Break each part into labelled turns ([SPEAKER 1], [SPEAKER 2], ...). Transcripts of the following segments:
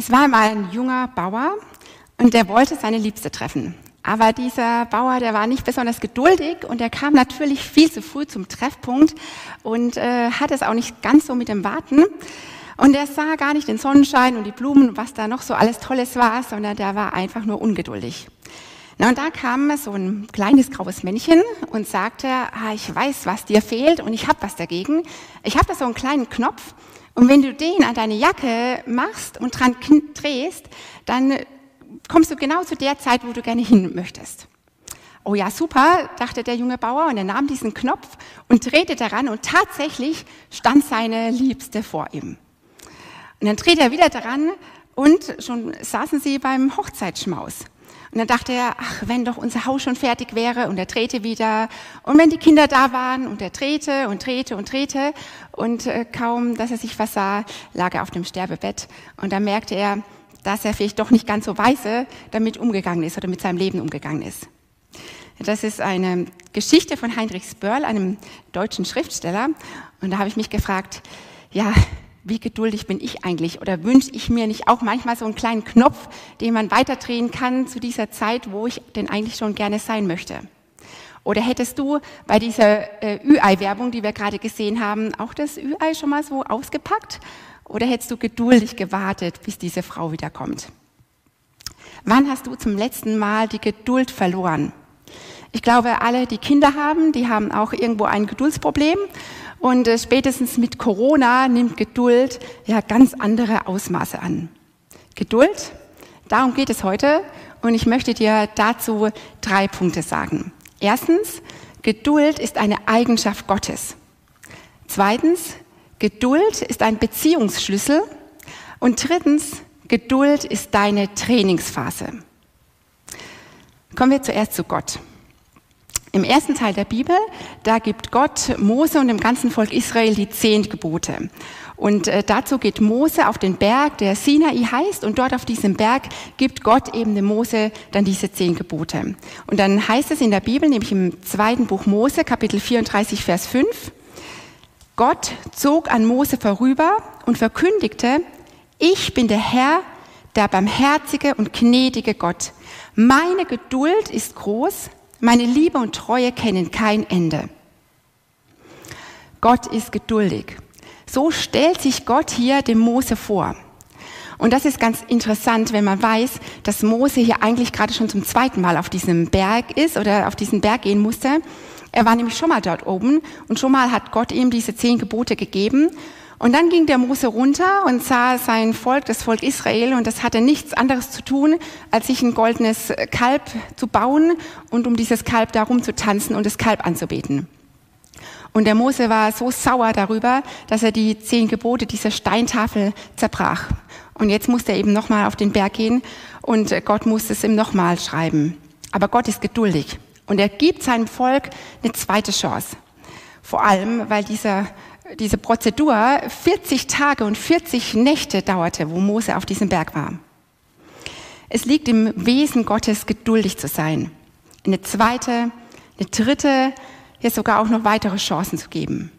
[SPEAKER 1] Es war einmal ein junger Bauer und der wollte seine Liebste treffen. Aber dieser Bauer, der war nicht besonders geduldig und er kam natürlich viel zu früh zum Treffpunkt und äh, hat es auch nicht ganz so mit dem Warten. Und er sah gar nicht den Sonnenschein und die Blumen, was da noch so alles Tolles war, sondern der war einfach nur ungeduldig. Na, und da kam so ein kleines graues Männchen und sagte, ah, ich weiß, was dir fehlt und ich habe was dagegen. Ich habe da so einen kleinen Knopf und wenn du den an deine Jacke machst und dran drehst, dann kommst du genau zu der Zeit, wo du gerne hin möchtest. Oh ja, super, dachte der junge Bauer und er nahm diesen Knopf und drehte daran und tatsächlich stand seine Liebste vor ihm. Und dann drehte er wieder daran und schon saßen sie beim Hochzeitsschmaus. Und dann dachte er, ach, wenn doch unser Haus schon fertig wäre und er drehte wieder. Und wenn die Kinder da waren und er drehte und drehte und drehte und äh, kaum, dass er sich versah, lag er auf dem Sterbebett. Und dann merkte er, dass er vielleicht doch nicht ganz so weise damit umgegangen ist oder mit seinem Leben umgegangen ist. Das ist eine Geschichte von Heinrich Spörl, einem deutschen Schriftsteller. Und da habe ich mich gefragt, ja, wie geduldig bin ich eigentlich? Oder wünsche ich mir nicht auch manchmal so einen kleinen Knopf, den man weiterdrehen kann zu dieser Zeit, wo ich denn eigentlich schon gerne sein möchte? Oder hättest du bei dieser äh, Ü-Ei-Werbung, die wir gerade gesehen haben, auch das Ü-Ei schon mal so ausgepackt? Oder hättest du geduldig gewartet, bis diese Frau wiederkommt? Wann hast du zum letzten Mal die Geduld verloren? Ich glaube, alle, die Kinder haben, die haben auch irgendwo ein Geduldsproblem. Und äh, spätestens mit Corona nimmt Geduld ja ganz andere Ausmaße an. Geduld, darum geht es heute. Und ich möchte dir dazu drei Punkte sagen. Erstens, Geduld ist eine Eigenschaft Gottes. Zweitens, Geduld ist ein Beziehungsschlüssel. Und drittens, Geduld ist deine Trainingsphase. Kommen wir zuerst zu Gott. Im ersten Teil der Bibel, da gibt Gott Mose und dem ganzen Volk Israel die zehn Gebote. Und äh, dazu geht Mose auf den Berg, der Sinai heißt, und dort auf diesem Berg gibt Gott eben dem Mose dann diese zehn Gebote. Und dann heißt es in der Bibel, nämlich im zweiten Buch Mose, Kapitel 34, Vers 5, Gott zog an Mose vorüber und verkündigte, ich bin der Herr, der barmherzige und gnädige Gott. Meine Geduld ist groß, meine Liebe und Treue kennen kein Ende. Gott ist geduldig. So stellt sich Gott hier dem Mose vor. Und das ist ganz interessant, wenn man weiß, dass Mose hier eigentlich gerade schon zum zweiten Mal auf diesem Berg ist oder auf diesen Berg gehen musste. Er war nämlich schon mal dort oben und schon mal hat Gott ihm diese zehn Gebote gegeben. Und dann ging der Mose runter und sah sein Volk, das Volk Israel, und das hatte nichts anderes zu tun, als sich ein goldenes Kalb zu bauen und um dieses Kalb darum zu tanzen und das Kalb anzubeten. Und der Mose war so sauer darüber, dass er die zehn Gebote dieser Steintafel zerbrach. Und jetzt musste er eben nochmal auf den Berg gehen und Gott musste es ihm nochmal schreiben. Aber Gott ist geduldig und er gibt seinem Volk eine zweite Chance. Vor allem, weil dieser diese Prozedur 40 Tage und 40 Nächte dauerte, wo Mose auf diesem Berg war. Es liegt im Wesen Gottes, geduldig zu sein. Eine zweite, eine dritte, jetzt sogar auch noch weitere Chancen zu geben.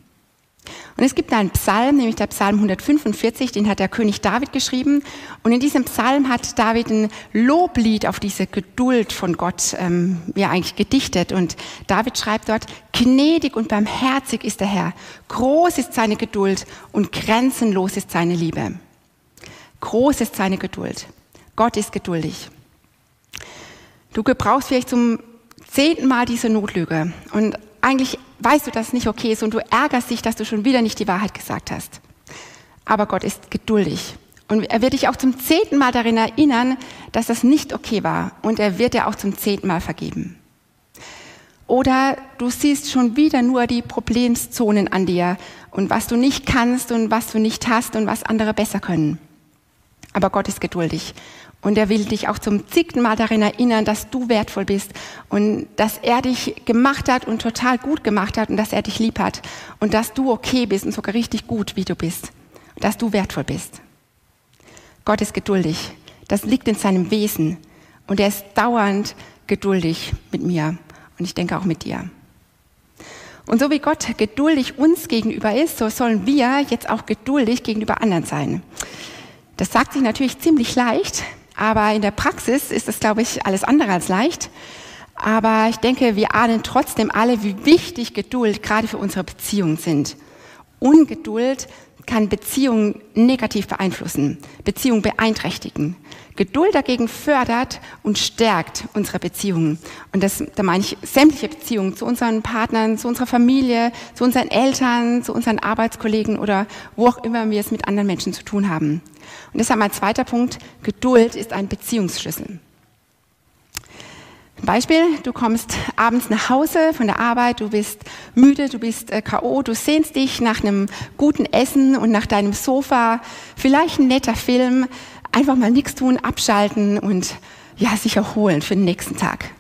[SPEAKER 1] Und es gibt einen Psalm, nämlich der Psalm 145, den hat der König David geschrieben. Und in diesem Psalm hat David ein Loblied auf diese Geduld von Gott ähm, ja eigentlich gedichtet. Und David schreibt dort, gnädig und barmherzig ist der Herr, groß ist seine Geduld und grenzenlos ist seine Liebe. Groß ist seine Geduld. Gott ist geduldig. Du gebrauchst vielleicht zum zehnten Mal diese Notlüge. Und eigentlich weißt du, dass es nicht okay ist und du ärgerst dich, dass du schon wieder nicht die Wahrheit gesagt hast. Aber Gott ist geduldig. Und er wird dich auch zum zehnten Mal darin erinnern, dass das nicht okay war. Und er wird dir auch zum zehnten Mal vergeben. Oder du siehst schon wieder nur die Problemzonen an dir und was du nicht kannst und was du nicht hast und was andere besser können. Aber Gott ist geduldig und er will dich auch zum zigten Mal darin erinnern, dass du wertvoll bist und dass er dich gemacht hat und total gut gemacht hat und dass er dich lieb hat und dass du okay bist und sogar richtig gut, wie du bist. Dass du wertvoll bist. Gott ist geduldig. Das liegt in seinem Wesen. Und er ist dauernd geduldig mit mir. Und ich denke auch mit dir. Und so wie Gott geduldig uns gegenüber ist, so sollen wir jetzt auch geduldig gegenüber anderen sein. Das sagt sich natürlich ziemlich leicht, aber in der Praxis ist das, glaube ich, alles andere als leicht. Aber ich denke, wir ahnen trotzdem alle, wie wichtig Geduld gerade für unsere Beziehungen sind. Ungeduld kann Beziehungen negativ beeinflussen, Beziehungen beeinträchtigen. Geduld dagegen fördert und stärkt unsere Beziehungen. Und das, da meine ich sämtliche Beziehungen zu unseren Partnern, zu unserer Familie, zu unseren Eltern, zu unseren Arbeitskollegen oder wo auch immer wir es mit anderen Menschen zu tun haben. Und deshalb mein zweiter Punkt, Geduld ist ein Beziehungsschlüssel. Beispiel, du kommst abends nach Hause von der Arbeit, du bist müde, du bist äh, KO, du sehnst dich nach einem guten Essen und nach deinem Sofa, vielleicht ein netter Film, einfach mal nichts tun, abschalten und ja, sich erholen für den nächsten Tag.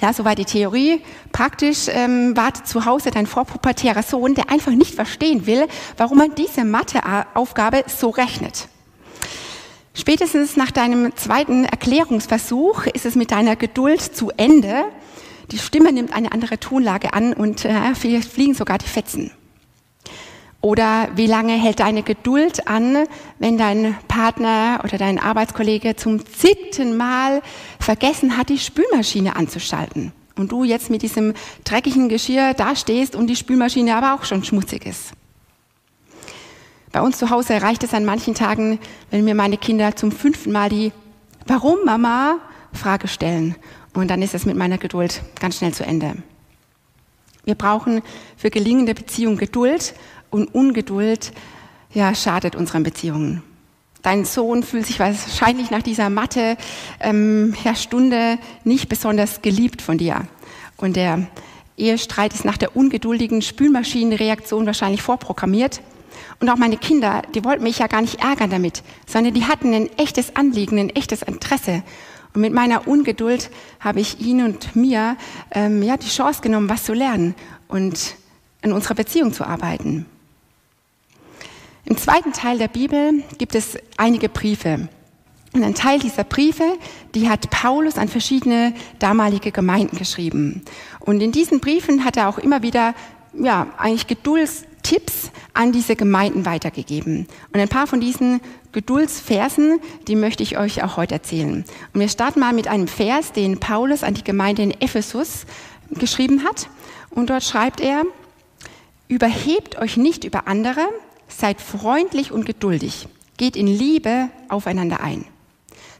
[SPEAKER 1] Ja, soweit die Theorie. Praktisch ähm, wartet zu Hause dein vorpubertärer Sohn, der einfach nicht verstehen will, warum man diese Matheaufgabe so rechnet. Spätestens nach deinem zweiten Erklärungsversuch ist es mit deiner Geduld zu Ende. Die Stimme nimmt eine andere Tonlage an und äh, fliegen sogar die Fetzen. Oder wie lange hält deine Geduld an, wenn dein Partner oder dein Arbeitskollege zum zigten Mal vergessen hat, die Spülmaschine anzuschalten? Und du jetzt mit diesem dreckigen Geschirr dastehst und die Spülmaschine aber auch schon schmutzig ist. Bei uns zu Hause reicht es an manchen Tagen, wenn mir meine Kinder zum fünften Mal die Warum Mama Frage stellen. Und dann ist es mit meiner Geduld ganz schnell zu Ende. Wir brauchen für gelingende Beziehungen Geduld und Ungeduld ja, schadet unseren Beziehungen. Dein Sohn fühlt sich wahrscheinlich nach dieser Mathe ähm, ja, Stunde nicht besonders geliebt von dir. Und der Ehestreit ist nach der ungeduldigen Spülmaschinenreaktion wahrscheinlich vorprogrammiert. Und auch meine Kinder, die wollten mich ja gar nicht ärgern damit, sondern die hatten ein echtes Anliegen, ein echtes Interesse. Und mit meiner Ungeduld habe ich ihnen und mir ähm, ja, die Chance genommen, was zu lernen und in unserer Beziehung zu arbeiten. Im zweiten Teil der Bibel gibt es einige Briefe. Und ein Teil dieser Briefe, die hat Paulus an verschiedene damalige Gemeinden geschrieben. Und in diesen Briefen hat er auch immer wieder, ja, eigentlich Geduldstipps an diese Gemeinden weitergegeben. Und ein paar von diesen Geduldsversen, die möchte ich euch auch heute erzählen. Und wir starten mal mit einem Vers, den Paulus an die Gemeinde in Ephesus geschrieben hat. Und dort schreibt er, überhebt euch nicht über andere, seid freundlich und geduldig, geht in Liebe aufeinander ein.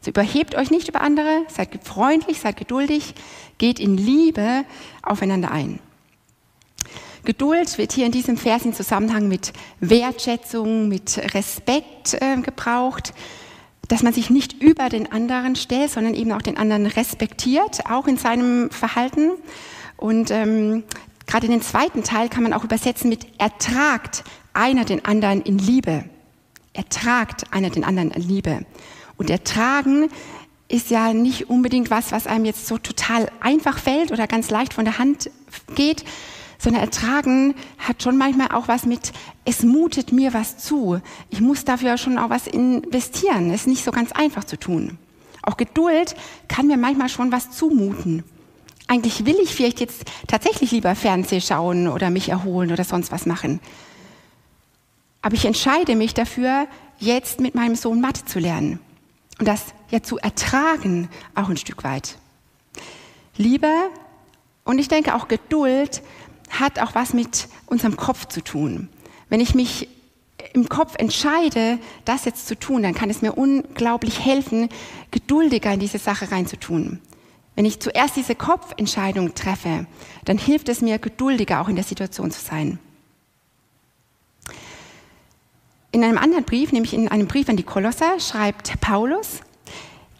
[SPEAKER 1] So überhebt euch nicht über andere, seid freundlich, seid geduldig, geht in Liebe aufeinander ein. Geduld wird hier in diesem Vers in Zusammenhang mit Wertschätzung, mit Respekt äh, gebraucht, dass man sich nicht über den anderen stellt, sondern eben auch den anderen respektiert, auch in seinem Verhalten. Und ähm, gerade den zweiten Teil kann man auch übersetzen mit ertragt einer den anderen in Liebe. Ertragt einer den anderen in Liebe. Und ertragen ist ja nicht unbedingt was, was einem jetzt so total einfach fällt oder ganz leicht von der Hand geht, sondern ertragen hat schon manchmal auch was mit, es mutet mir was zu. Ich muss dafür schon auch was investieren. Es ist nicht so ganz einfach zu tun. Auch Geduld kann mir manchmal schon was zumuten. Eigentlich will ich vielleicht jetzt tatsächlich lieber Fernseh schauen oder mich erholen oder sonst was machen. Aber ich entscheide mich dafür, jetzt mit meinem Sohn Mathe zu lernen und das ja zu ertragen, auch ein Stück weit. Liebe und ich denke auch Geduld hat auch was mit unserem Kopf zu tun. Wenn ich mich im Kopf entscheide, das jetzt zu tun, dann kann es mir unglaublich helfen, geduldiger in diese Sache reinzutun. Wenn ich zuerst diese Kopfentscheidung treffe, dann hilft es mir, geduldiger auch in der Situation zu sein. In einem anderen Brief, nämlich in einem Brief an die Kolosser, schreibt Paulus,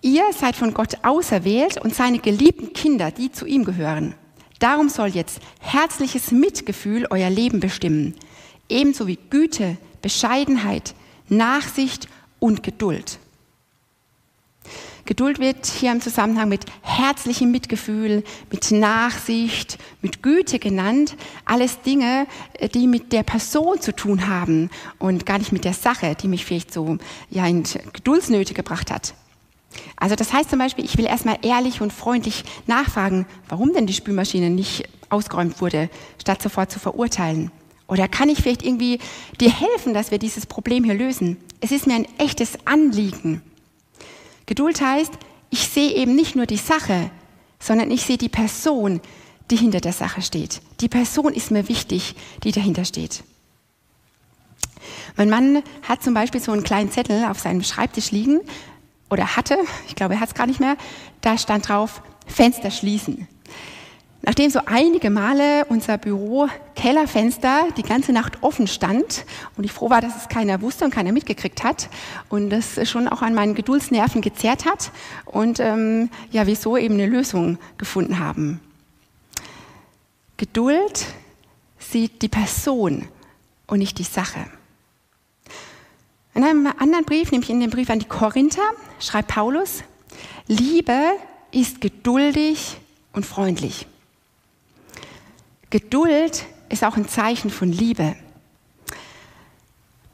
[SPEAKER 1] ihr seid von Gott auserwählt und seine geliebten Kinder, die zu ihm gehören. Darum soll jetzt herzliches Mitgefühl euer Leben bestimmen, ebenso wie Güte, Bescheidenheit, Nachsicht und Geduld. Geduld wird hier im Zusammenhang mit herzlichem Mitgefühl, mit Nachsicht, mit Güte genannt. Alles Dinge, äh, die mit der Person zu tun haben und gar nicht mit der Sache, die mich vielleicht so ja, in Geduldsnöte gebracht hat. Also das heißt zum Beispiel, ich will erstmal ehrlich und freundlich nachfragen, warum denn die Spülmaschine nicht ausgeräumt wurde, statt sofort zu verurteilen. Oder kann ich vielleicht irgendwie dir helfen, dass wir dieses Problem hier lösen? Es ist mir ein echtes Anliegen. Geduld heißt, ich sehe eben nicht nur die Sache, sondern ich sehe die Person, die hinter der Sache steht. Die Person ist mir wichtig, die dahinter steht. Mein Mann hat zum Beispiel so einen kleinen Zettel auf seinem Schreibtisch liegen oder hatte, ich glaube, er hat es gar nicht mehr, da stand drauf, Fenster schließen. Nachdem so einige Male unser Büro Kellerfenster die ganze Nacht offen stand und ich froh war, dass es keiner wusste und keiner mitgekriegt hat und das schon auch an meinen Geduldsnerven gezerrt hat und ähm, ja, wieso eben eine Lösung gefunden haben. Geduld sieht die Person und nicht die Sache. In einem anderen Brief, nämlich in dem Brief an die Korinther, schreibt Paulus, Liebe ist geduldig und freundlich. Geduld ist auch ein Zeichen von Liebe.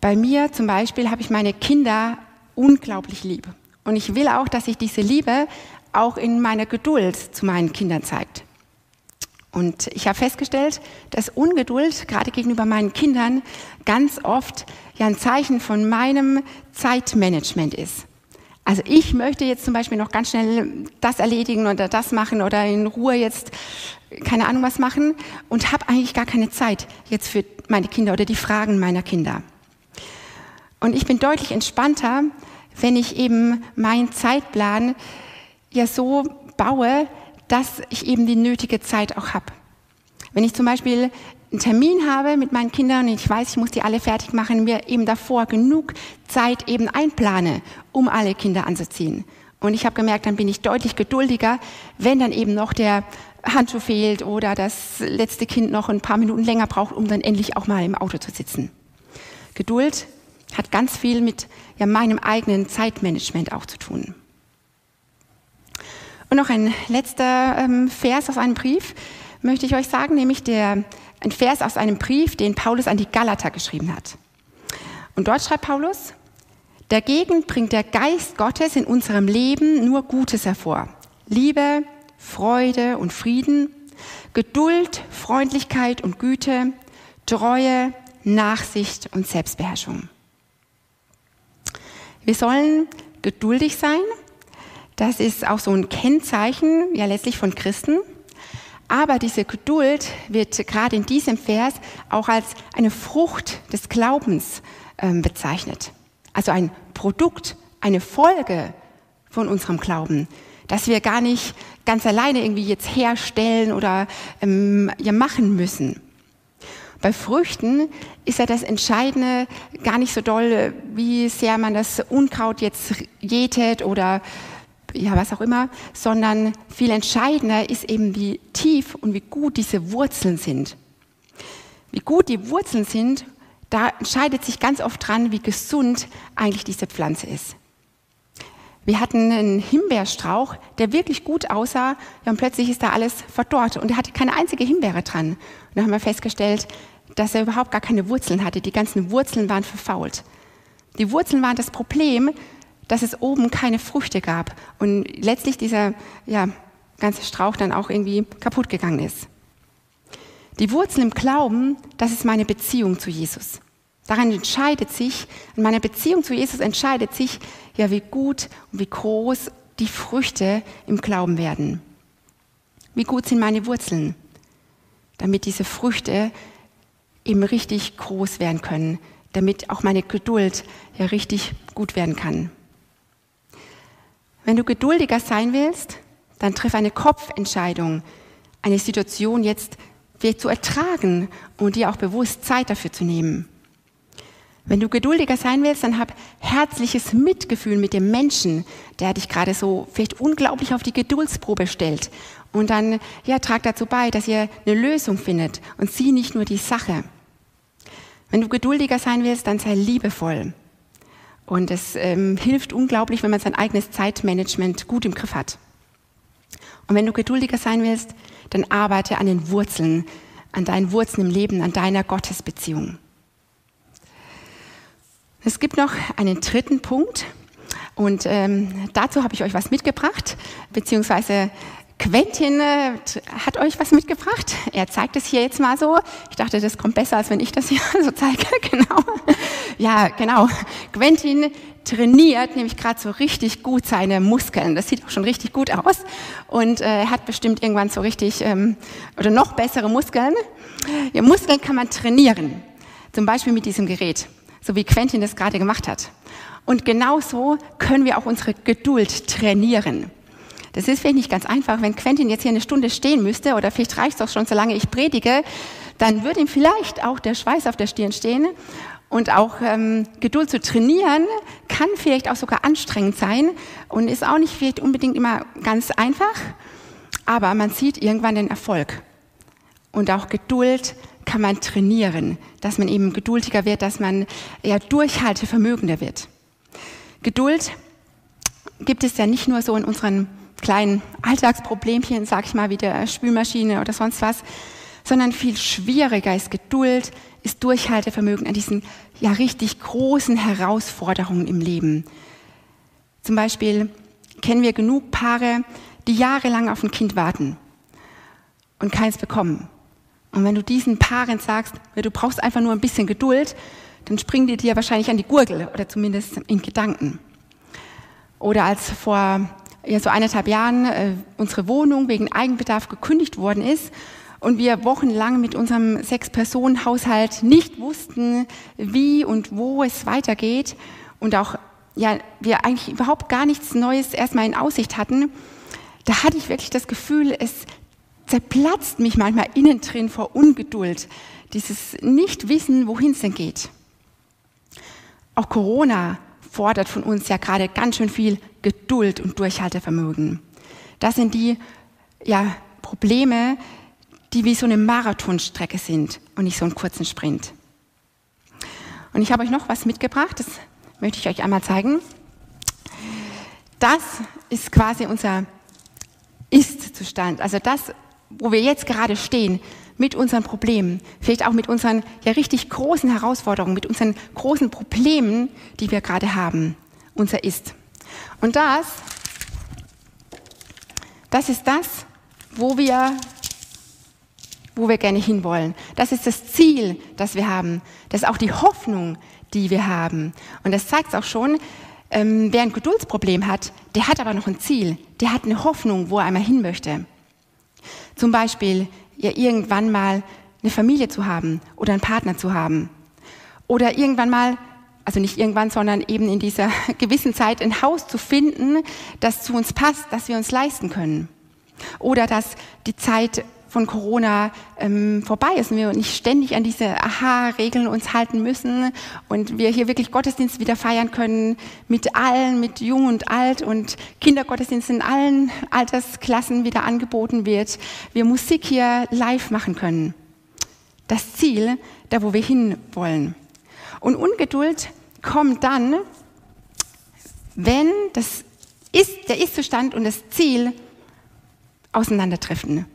[SPEAKER 1] Bei mir zum Beispiel habe ich meine Kinder unglaublich lieb. Und ich will auch, dass sich diese Liebe auch in meiner Geduld zu meinen Kindern zeigt. Und ich habe festgestellt, dass Ungeduld gerade gegenüber meinen Kindern ganz oft ja ein Zeichen von meinem Zeitmanagement ist. Also ich möchte jetzt zum Beispiel noch ganz schnell das erledigen oder das machen oder in Ruhe jetzt keine Ahnung was machen und habe eigentlich gar keine Zeit jetzt für meine Kinder oder die Fragen meiner Kinder. Und ich bin deutlich entspannter, wenn ich eben meinen Zeitplan ja so baue, dass ich eben die nötige Zeit auch habe. Wenn ich zum Beispiel einen Termin habe mit meinen Kindern und ich weiß, ich muss die alle fertig machen, mir eben davor genug Zeit eben einplane, um alle Kinder anzuziehen. Und ich habe gemerkt, dann bin ich deutlich geduldiger, wenn dann eben noch der Handschuh fehlt oder das letzte Kind noch ein paar Minuten länger braucht, um dann endlich auch mal im Auto zu sitzen. Geduld hat ganz viel mit ja, meinem eigenen Zeitmanagement auch zu tun. Und noch ein letzter ähm, Vers aus einem Brief möchte ich euch sagen, nämlich der, ein Vers aus einem Brief, den Paulus an die Galater geschrieben hat. Und dort schreibt Paulus, dagegen bringt der Geist Gottes in unserem Leben nur Gutes hervor. Liebe, Freude und Frieden, Geduld, Freundlichkeit und Güte, Treue, Nachsicht und Selbstbeherrschung. Wir sollen geduldig sein. Das ist auch so ein Kennzeichen, ja letztlich von Christen. Aber diese Geduld wird gerade in diesem Vers auch als eine Frucht des Glaubens ähm, bezeichnet. Also ein Produkt, eine Folge von unserem Glauben, dass wir gar nicht ganz alleine irgendwie jetzt herstellen oder ähm, ja machen müssen. Bei Früchten ist ja das Entscheidende gar nicht so doll, wie sehr man das Unkraut jetzt jätet oder ja, was auch immer, sondern viel entscheidender ist eben, wie tief und wie gut diese Wurzeln sind. Wie gut die Wurzeln sind, da entscheidet sich ganz oft dran, wie gesund eigentlich diese Pflanze ist. Wir hatten einen Himbeerstrauch, der wirklich gut aussah, ja, und plötzlich ist da alles verdorrt und er hatte keine einzige Himbeere dran. Und dann haben wir festgestellt, dass er überhaupt gar keine Wurzeln hatte. Die ganzen Wurzeln waren verfault. Die Wurzeln waren das Problem, dass es oben keine Früchte gab und letztlich dieser ja, ganze Strauch dann auch irgendwie kaputt gegangen ist. Die Wurzeln im Glauben, das ist meine Beziehung zu Jesus. Daran entscheidet sich, in meiner Beziehung zu Jesus entscheidet sich, ja, wie gut und wie groß die Früchte im Glauben werden. Wie gut sind meine Wurzeln, damit diese Früchte eben richtig groß werden können, damit auch meine Geduld ja richtig gut werden kann. Wenn du geduldiger sein willst, dann triff eine Kopfentscheidung, eine Situation jetzt zu ertragen und dir auch bewusst Zeit dafür zu nehmen. Wenn du geduldiger sein willst, dann hab herzliches Mitgefühl mit dem Menschen, der dich gerade so vielleicht unglaublich auf die Geduldsprobe stellt. Und dann, ja, trag dazu bei, dass ihr eine Lösung findet und sieh nicht nur die Sache. Wenn du geduldiger sein willst, dann sei liebevoll. Und es ähm, hilft unglaublich, wenn man sein eigenes Zeitmanagement gut im Griff hat. Und wenn du geduldiger sein willst, dann arbeite an den Wurzeln, an deinen Wurzeln im Leben, an deiner Gottesbeziehung. Es gibt noch einen dritten Punkt und ähm, dazu habe ich euch was mitgebracht, beziehungsweise Quentin äh, hat euch was mitgebracht. Er zeigt es hier jetzt mal so. Ich dachte, das kommt besser, als wenn ich das hier so zeige. Genau. Ja, genau. Quentin trainiert nämlich gerade so richtig gut seine Muskeln. Das sieht auch schon richtig gut aus. Und äh, er hat bestimmt irgendwann so richtig ähm, oder noch bessere Muskeln. Ja, Muskeln kann man trainieren. Zum Beispiel mit diesem Gerät, so wie Quentin das gerade gemacht hat. Und genauso können wir auch unsere Geduld trainieren. Das ist vielleicht nicht ganz einfach. Wenn Quentin jetzt hier eine Stunde stehen müsste, oder vielleicht reicht es auch schon, solange ich predige, dann würde ihm vielleicht auch der Schweiß auf der Stirn stehen. Und auch ähm, Geduld zu trainieren kann vielleicht auch sogar anstrengend sein und ist auch nicht vielleicht unbedingt immer ganz einfach. Aber man sieht irgendwann den Erfolg. Und auch Geduld kann man trainieren, dass man eben geduldiger wird, dass man ja durchhaltevermögender wird. Geduld gibt es ja nicht nur so in unseren kleinen Alltagsproblemchen, sag ich mal, wie der Spülmaschine oder sonst was, sondern viel schwieriger ist Geduld, ist Durchhaltevermögen an diesen ja richtig großen Herausforderungen im Leben. Zum Beispiel kennen wir genug Paare, die jahrelang auf ein Kind warten und keins bekommen. Und wenn du diesen Paaren sagst, du brauchst einfach nur ein bisschen Geduld, dann springen die dir wahrscheinlich an die Gurgel oder zumindest in Gedanken. Oder als vor ja, so eineinhalb Jahren äh, unsere Wohnung wegen Eigenbedarf gekündigt worden ist und wir wochenlang mit unserem Sechs-Personen-Haushalt nicht wussten, wie und wo es weitergeht und auch ja, wir eigentlich überhaupt gar nichts Neues erstmal in Aussicht hatten, da hatte ich wirklich das Gefühl, es zerplatzt mich manchmal innen drin vor Ungeduld, dieses Nicht-Wissen, wohin es denn geht. Auch Corona fordert von uns ja gerade ganz schön viel Geduld und Durchhaltevermögen. Das sind die ja, Probleme, die wie so eine Marathonstrecke sind und nicht so einen kurzen Sprint. Und ich habe euch noch was mitgebracht, das möchte ich euch einmal zeigen. Das ist quasi unser Ist-Zustand, also das, wo wir jetzt gerade stehen, mit unseren Problemen, vielleicht auch mit unseren ja richtig großen Herausforderungen, mit unseren großen Problemen, die wir gerade haben, unser Ist. Und das, das ist das, wo wir, wo wir gerne hinwollen. Das ist das Ziel, das wir haben. Das ist auch die Hoffnung, die wir haben. Und das zeigt es auch schon, ähm, wer ein Geduldsproblem hat, der hat aber noch ein Ziel. Der hat eine Hoffnung, wo er einmal hin möchte. Zum Beispiel ja irgendwann mal eine Familie zu haben oder einen Partner zu haben. Oder irgendwann mal, also nicht irgendwann, sondern eben in dieser gewissen Zeit ein Haus zu finden, das zu uns passt, das wir uns leisten können. Oder dass die Zeit von Corona ähm, vorbei ist und wir nicht ständig an diese Aha-Regeln uns halten müssen und wir hier wirklich Gottesdienst wieder feiern können mit allen, mit Jung und Alt und Kindergottesdienst in allen Altersklassen wieder angeboten wird, wir Musik hier live machen können. Das Ziel, da wo wir hin wollen. Und Ungeduld kommt dann, wenn das ist, der Ist-Zustand und das Ziel auseinandertreffen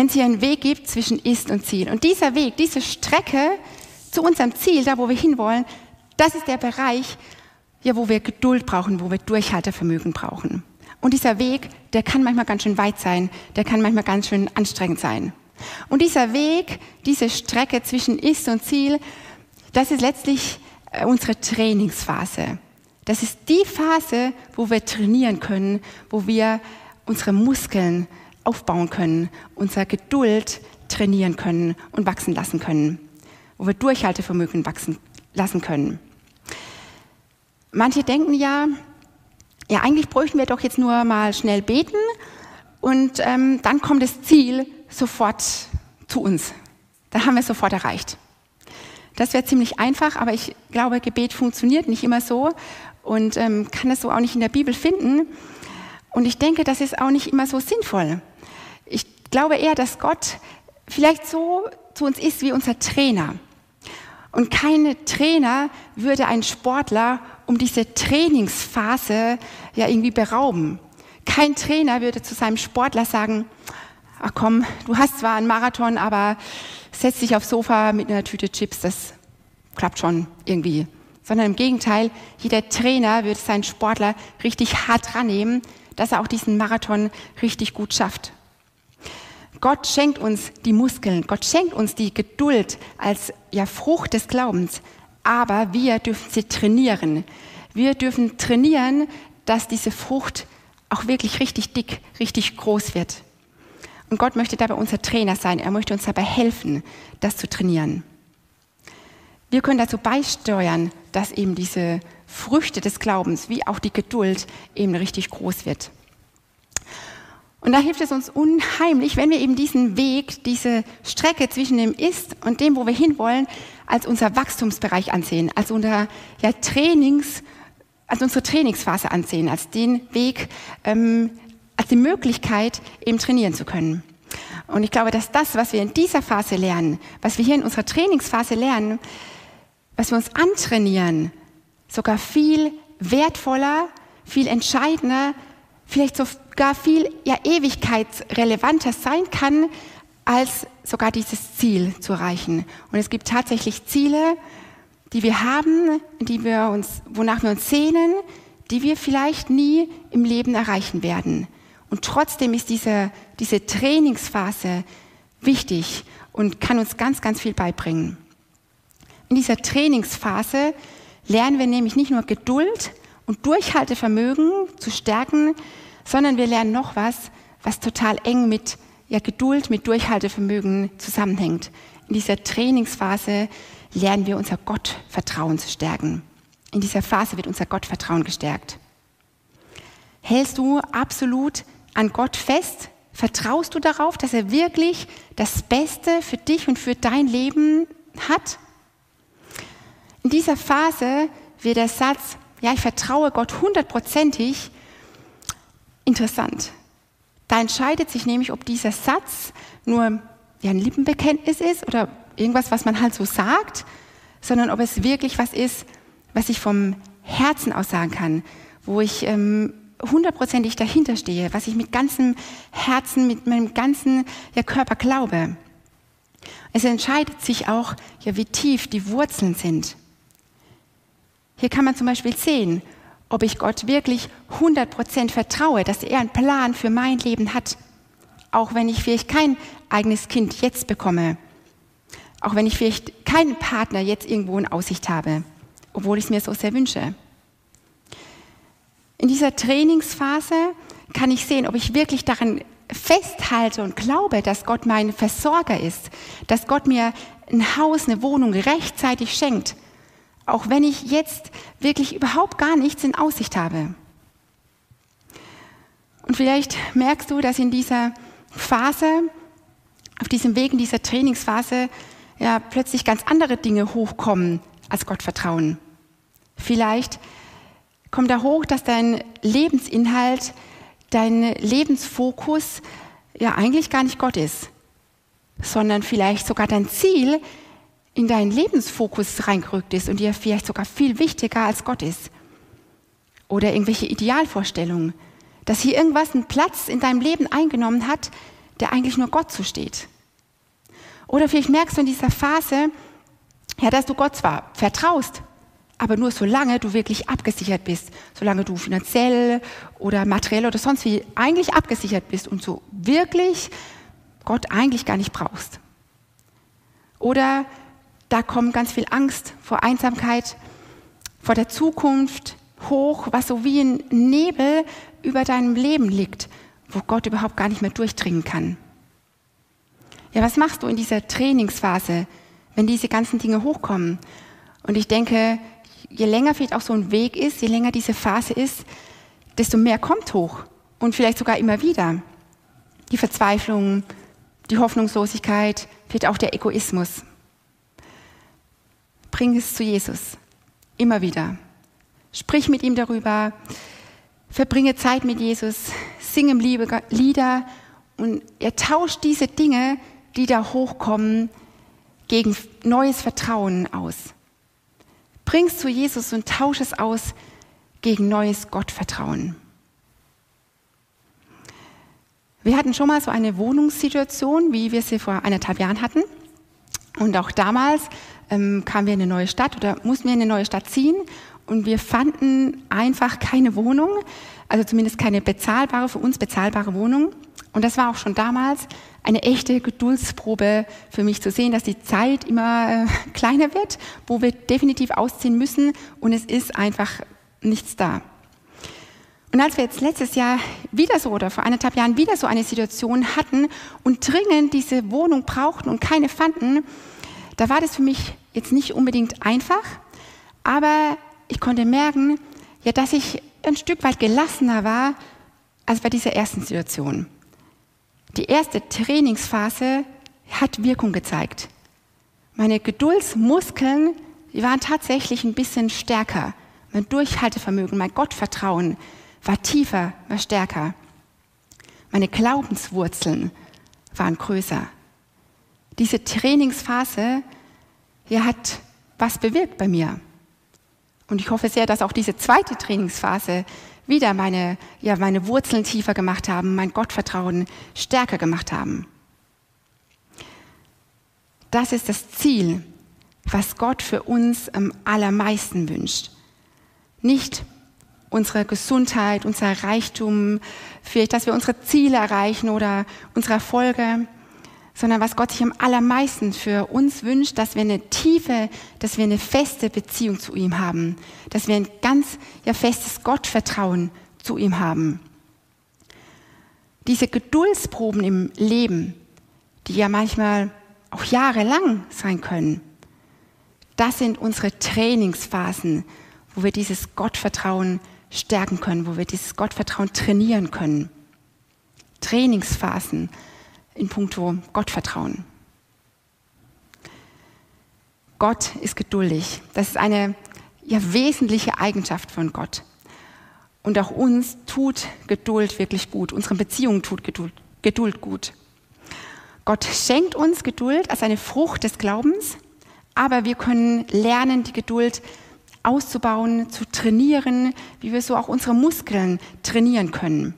[SPEAKER 1] wenn es hier einen Weg gibt zwischen Ist und Ziel. Und dieser Weg, diese Strecke zu unserem Ziel, da wo wir hinwollen, das ist der Bereich, ja, wo wir Geduld brauchen, wo wir Durchhaltevermögen brauchen. Und dieser Weg, der kann manchmal ganz schön weit sein, der kann manchmal ganz schön anstrengend sein. Und dieser Weg, diese Strecke zwischen Ist und Ziel, das ist letztlich äh, unsere Trainingsphase. Das ist die Phase, wo wir trainieren können, wo wir unsere Muskeln aufbauen können, unsere Geduld trainieren können und wachsen lassen können, wo wir Durchhaltevermögen wachsen lassen können. Manche denken ja, ja, eigentlich bräuchten wir doch jetzt nur mal schnell beten und ähm, dann kommt das Ziel sofort zu uns. Dann haben wir es sofort erreicht. Das wäre ziemlich einfach, aber ich glaube, Gebet funktioniert nicht immer so und ähm, kann es so auch nicht in der Bibel finden. Und ich denke, das ist auch nicht immer so sinnvoll. Ich glaube eher, dass Gott vielleicht so zu uns ist wie unser Trainer. Und kein Trainer würde einen Sportler um diese Trainingsphase ja irgendwie berauben. Kein Trainer würde zu seinem Sportler sagen, ach komm, du hast zwar einen Marathon, aber setz dich aufs Sofa mit einer Tüte Chips, das klappt schon irgendwie. Sondern im Gegenteil, jeder Trainer würde seinen Sportler richtig hart rannehmen, dass er auch diesen Marathon richtig gut schafft Gott schenkt uns die Muskeln, Gott schenkt uns die Geduld als ja, Frucht des Glaubens, aber wir dürfen sie trainieren. Wir dürfen trainieren, dass diese Frucht auch wirklich richtig dick, richtig groß wird. Und Gott möchte dabei unser Trainer sein. Er möchte uns dabei helfen, das zu trainieren. Wir können dazu beisteuern, dass eben diese Früchte des Glaubens, wie auch die Geduld, eben richtig groß wird. Und da hilft es uns unheimlich, wenn wir eben diesen Weg, diese Strecke zwischen dem Ist und dem, wo wir hinwollen, als unser Wachstumsbereich ansehen, als unser ja, Trainings, als unsere Trainingsphase ansehen, als den Weg, ähm, als die Möglichkeit, eben trainieren zu können. Und ich glaube, dass das, was wir in dieser Phase lernen, was wir hier in unserer Trainingsphase lernen, was wir uns antrainieren, sogar viel wertvoller, viel entscheidender, vielleicht sogar viel ja, ewigkeitsrelevanter sein kann, als sogar dieses Ziel zu erreichen. Und es gibt tatsächlich Ziele, die wir haben, die wir uns, wonach wir uns sehnen, die wir vielleicht nie im Leben erreichen werden. Und trotzdem ist diese, diese Trainingsphase wichtig und kann uns ganz, ganz viel beibringen. In dieser Trainingsphase lernen wir nämlich nicht nur Geduld und Durchhaltevermögen zu stärken, sondern wir lernen noch was, was total eng mit ja, Geduld, mit Durchhaltevermögen zusammenhängt. In dieser Trainingsphase lernen wir unser Gottvertrauen zu stärken. In dieser Phase wird unser Gottvertrauen gestärkt. Hältst du absolut an Gott fest? Vertraust du darauf, dass er wirklich das Beste für dich und für dein Leben hat? In dieser Phase wird der Satz, ja, ich vertraue Gott hundertprozentig, interessant. Da entscheidet sich nämlich, ob dieser Satz nur ein Lippenbekenntnis ist oder irgendwas, was man halt so sagt, sondern ob es wirklich was ist, was ich vom Herzen aus sagen kann, wo ich ähm, hundertprozentig dahinter stehe, was ich mit ganzem Herzen, mit meinem ganzen ja, Körper glaube. Es entscheidet sich auch, ja, wie tief die Wurzeln sind. Hier kann man zum Beispiel sehen, ob ich Gott wirklich 100% vertraue, dass er einen Plan für mein Leben hat. Auch wenn ich vielleicht kein eigenes Kind jetzt bekomme. Auch wenn ich vielleicht keinen Partner jetzt irgendwo in Aussicht habe, obwohl ich es mir so sehr wünsche. In dieser Trainingsphase kann ich sehen, ob ich wirklich daran festhalte und glaube, dass Gott mein Versorger ist, dass Gott mir ein Haus, eine Wohnung rechtzeitig schenkt, auch wenn ich jetzt wirklich überhaupt gar nichts in Aussicht habe. Und vielleicht merkst du, dass in dieser Phase, auf diesem Weg, in dieser Trainingsphase, ja plötzlich ganz andere Dinge hochkommen als Gottvertrauen. Vielleicht kommt da hoch, dass dein Lebensinhalt, dein Lebensfokus ja eigentlich gar nicht Gott ist, sondern vielleicht sogar dein Ziel in deinen Lebensfokus reingerückt ist und dir vielleicht sogar viel wichtiger als Gott ist. Oder irgendwelche Idealvorstellungen, dass hier irgendwas einen Platz in deinem Leben eingenommen hat, der eigentlich nur Gott zusteht. Oder vielleicht merkst du in dieser Phase, ja, dass du Gott zwar vertraust, aber nur solange du wirklich abgesichert bist, solange du finanziell oder materiell oder sonst wie eigentlich abgesichert bist und so wirklich Gott eigentlich gar nicht brauchst. Oder da kommt ganz viel Angst vor Einsamkeit, vor der Zukunft hoch, was so wie ein Nebel über deinem Leben liegt, wo Gott überhaupt gar nicht mehr durchdringen kann. Ja, was machst du in dieser Trainingsphase, wenn diese ganzen Dinge hochkommen? Und ich denke, je länger vielleicht auch so ein Weg ist, je länger diese Phase ist, desto mehr kommt hoch. Und vielleicht sogar immer wieder. Die Verzweiflung, die Hoffnungslosigkeit, vielleicht auch der Egoismus. Bring es zu Jesus. Immer wieder. Sprich mit ihm darüber. Verbringe Zeit mit Jesus. Sing ihm Lieder. Und er tauscht diese Dinge, die da hochkommen, gegen neues Vertrauen aus. Bring es zu Jesus und tausche es aus gegen neues Gottvertrauen. Wir hatten schon mal so eine Wohnungssituation, wie wir sie vor eineinhalb Jahren hatten. Und auch damals ähm, kamen wir in eine neue Stadt oder mussten wir in eine neue Stadt ziehen und wir fanden einfach keine Wohnung, also zumindest keine bezahlbare, für uns bezahlbare Wohnung. Und das war auch schon damals eine echte Geduldsprobe für mich zu sehen, dass die Zeit immer äh, kleiner wird, wo wir definitiv ausziehen müssen und es ist einfach nichts da. Und als wir jetzt letztes Jahr wieder so oder vor anderthalb Jahren wieder so eine Situation hatten und dringend diese Wohnung brauchten und keine fanden, da war das für mich jetzt nicht unbedingt einfach, aber ich konnte merken, ja, dass ich ein Stück weit gelassener war als bei dieser ersten Situation. Die erste Trainingsphase hat Wirkung gezeigt. Meine Geduldsmuskeln, die waren tatsächlich ein bisschen stärker. Mein Durchhaltevermögen, mein Gottvertrauen war tiefer, war stärker. Meine Glaubenswurzeln waren größer. Diese Trainingsphase, die hat was bewirkt bei mir. Und ich hoffe sehr, dass auch diese zweite Trainingsphase wieder meine, ja, meine Wurzeln tiefer gemacht haben, mein Gottvertrauen stärker gemacht haben. Das ist das Ziel, was Gott für uns am allermeisten wünscht. Nicht unsere Gesundheit, unser Reichtum, vielleicht, dass wir unsere Ziele erreichen oder unsere Erfolge, sondern was Gott sich am allermeisten für uns wünscht, dass wir eine tiefe, dass wir eine feste Beziehung zu ihm haben, dass wir ein ganz ja, festes Gottvertrauen zu ihm haben. Diese Geduldsproben im Leben, die ja manchmal auch jahrelang sein können, das sind unsere Trainingsphasen, wo wir dieses Gottvertrauen stärken können, wo wir dieses Gottvertrauen trainieren können. Trainingsphasen, in puncto Gottvertrauen. Gott ist geduldig. Das ist eine ja, wesentliche Eigenschaft von Gott. Und auch uns tut Geduld wirklich gut. Unseren Beziehungen tut Geduld, Geduld gut. Gott schenkt uns Geduld als eine Frucht des Glaubens, aber wir können lernen, die Geduld auszubauen, zu trainieren, wie wir so auch unsere Muskeln trainieren können.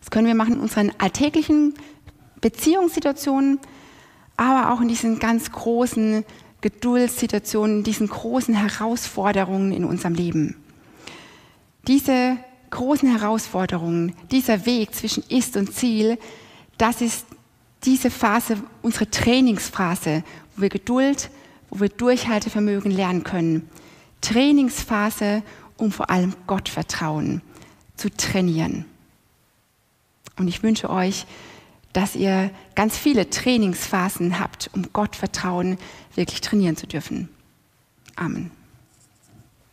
[SPEAKER 1] Das können wir machen in unseren alltäglichen Beziehungssituationen, aber auch in diesen ganz großen Geduldssituationen, diesen großen Herausforderungen in unserem Leben. Diese großen Herausforderungen, dieser Weg zwischen Ist und Ziel, das ist diese Phase, unsere Trainingsphase, wo wir Geduld, wo wir Durchhaltevermögen lernen können. Trainingsphase, um vor allem Gottvertrauen zu trainieren. Und ich wünsche euch, dass ihr ganz viele Trainingsphasen habt, um Gottvertrauen wirklich trainieren zu dürfen. Amen.